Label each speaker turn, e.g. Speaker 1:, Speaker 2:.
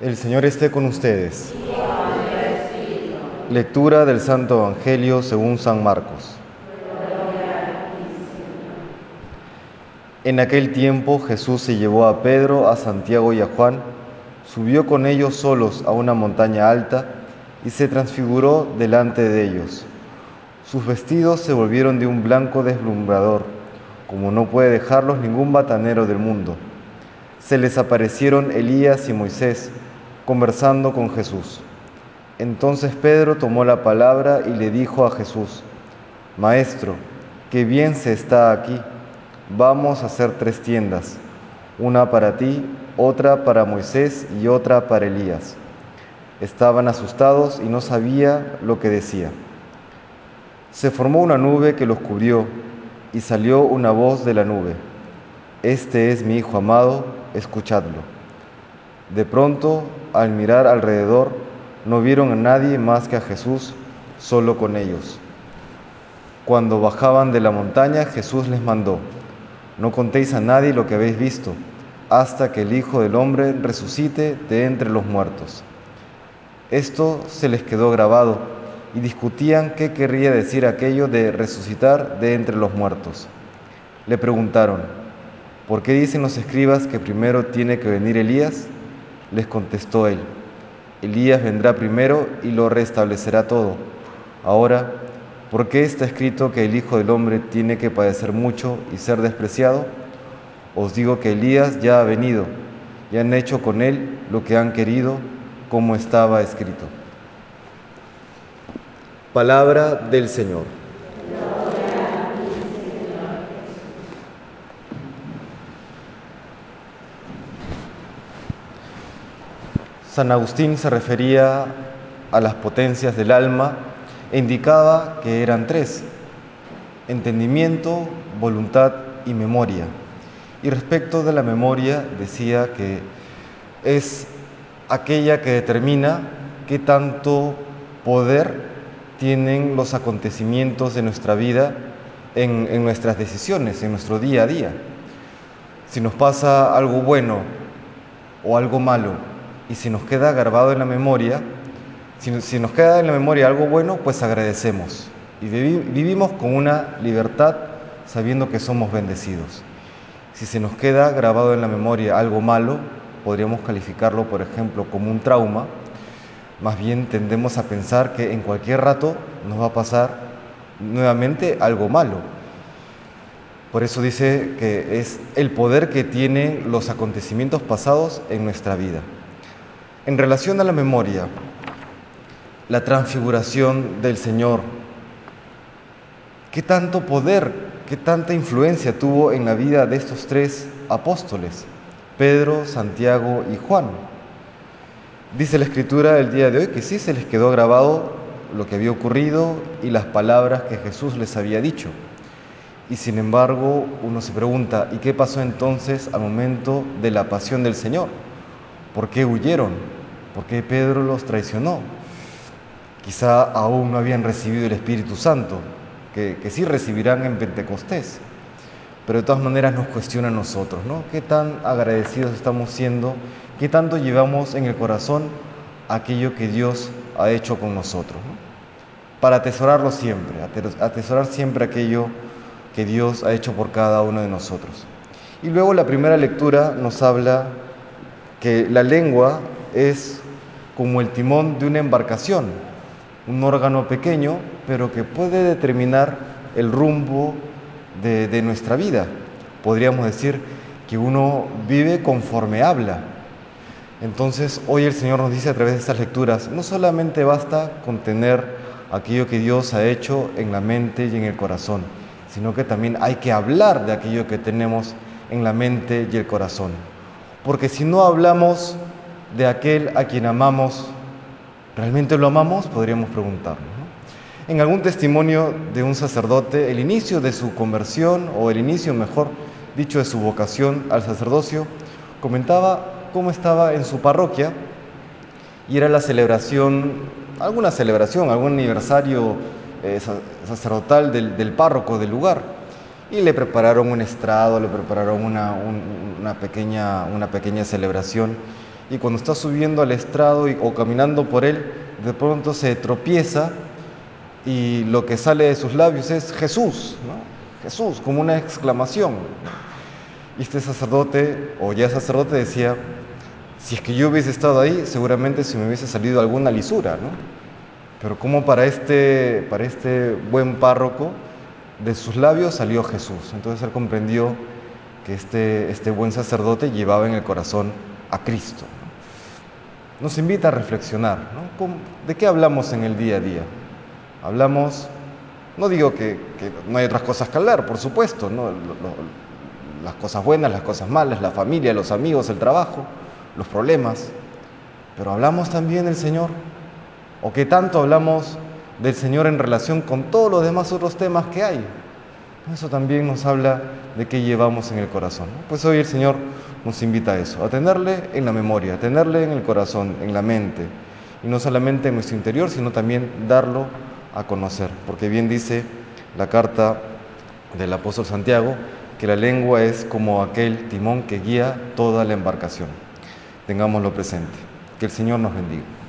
Speaker 1: El Señor esté con ustedes. Lectura del Santo Evangelio según San Marcos. En aquel tiempo Jesús se llevó a Pedro, a Santiago y a Juan, subió con ellos solos a una montaña alta y se transfiguró delante de ellos. Sus vestidos se volvieron de un blanco deslumbrador, como no puede dejarlos ningún batanero del mundo. Se les aparecieron Elías y Moisés conversando con Jesús. Entonces Pedro tomó la palabra y le dijo a Jesús, Maestro, qué bien se está aquí. Vamos a hacer tres tiendas, una para ti, otra para Moisés y otra para Elías. Estaban asustados y no sabía lo que decía. Se formó una nube que los cubrió y salió una voz de la nube. Este es mi Hijo amado, escuchadlo. De pronto, al mirar alrededor, no vieron a nadie más que a Jesús solo con ellos. Cuando bajaban de la montaña, Jesús les mandó, no contéis a nadie lo que habéis visto, hasta que el Hijo del Hombre resucite de entre los muertos. Esto se les quedó grabado y discutían qué querría decir aquello de resucitar de entre los muertos. Le preguntaron, ¿por qué dicen los escribas que primero tiene que venir Elías? Les contestó él, Elías vendrá primero y lo restablecerá todo. Ahora, ¿por qué está escrito que el Hijo del Hombre tiene que padecer mucho y ser despreciado? Os digo que Elías ya ha venido y han hecho con él lo que han querido, como estaba escrito. Palabra del Señor. San Agustín se refería a las potencias del alma e indicaba que eran tres, entendimiento, voluntad y memoria. Y respecto de la memoria decía que es aquella que determina qué tanto poder tienen los acontecimientos de nuestra vida en, en, nuestras decisiones, en nuestro día a día. Si nos pasa algo bueno o algo malo y si nos queda grabado en la memoria, si, si nos queda en la memoria algo bueno, pues agradecemos y vivimos con una libertad sabiendo que somos bendecidos. Si se nos queda grabado en la memoria algo malo, podríamos calificarlo, por ejemplo, como un trauma, más bien tendemos a pensar que en cualquier rato nos va a pasar nuevamente algo malo. Por eso dice que es el poder que tienen los acontecimientos pasados en nuestra vida. En relación a la memoria, la transfiguración del Señor, ¿qué tanto poder, qué tanta influencia tuvo en la vida de estos tres apóstoles, Pedro, Santiago y Juan? Dice la escritura el día de hoy que sí se les quedó grabado lo que había ocurrido y las palabras que Jesús les había dicho. Y sin embargo, uno se pregunta, ¿y qué pasó entonces al momento de la pasión del Señor? ¿Por qué huyeron? ¿Por qué Pedro los traicionó? Quizá aún no habían recibido el Espíritu Santo, que, que sí recibirán en Pentecostés. Pero de todas maneras nos cuestiona a nosotros, ¿no? ¿Qué tan agradecidos estamos siendo? ¿Qué tanto llevamos en el corazón aquello que Dios ha hecho con nosotros? Para atesorarlo siempre, atesorar siempre aquello que Dios ha hecho por cada uno de nosotros. Y luego la primera lectura nos habla que la lengua es como el timón de una embarcación, un órgano pequeño, pero que puede determinar el rumbo de, nuestra vida. Podríamos decir que uno vive conforme habla. Entonces, hoy el Señor nos dice a través de estas lecturas, no solamente basta con tener aquello que Dios ha hecho en la mente y en el corazón, sino que también hay que hablar de aquello que tenemos en la mente y el corazón. Porque si no hablamos de aquel a quien amamos, ¿realmente lo amamos? Podríamos preguntarnos. ¿no? En algún testimonio de un sacerdote, el inicio de su conversión, o el inicio, mejor dicho, de su vocación al sacerdocio, comentaba cómo estaba en su parroquia y era la celebración, alguna celebración, algún aniversario eh, sacerdotal del, del párroco del lugar y le prepararon un estrado, le prepararon una, un, una, pequeña, una pequeña celebración. Y cuando está subiendo al estrado o caminando por él, de pronto se tropieza y lo que sale de sus labios es Jesús, Jesús, como una exclamación. Y este sacerdote, o ya sacerdote, decía, si es que yo hubiese estado ahí, seguramente se me hubiese salido alguna lisura, ¿no? Pero como para este, para este buen párroco, de sus labios salió Jesús. Entonces él comprendió que este, este buen sacerdote llevaba en el corazón a Cristo. Nos invita a reflexionar. ¿De qué hablamos en el día a día? Hablamos, no digo que, no hay otras cosas que hablar, por supuesto, ¿no? las cosas buenas, las cosas malas, la familia, los amigos, el trabajo, los problemas, pero hablamos también del Señor. ¿O qué tanto hablamos del Señor en relación con todos los demás otros temas que hay? Eso también nos habla de qué llevamos en el corazón. Pues hoy el Señor nos invita a eso, a tenerle en la memoria, a tenerle en el corazón, en la mente, y no solamente en nuestro interior, sino también darlo a conocer, porque bien dice la carta del apóstol Santiago, que la lengua es como aquel timón que guía toda la embarcación. Tengámoslo presente. Que el Señor nos bendiga.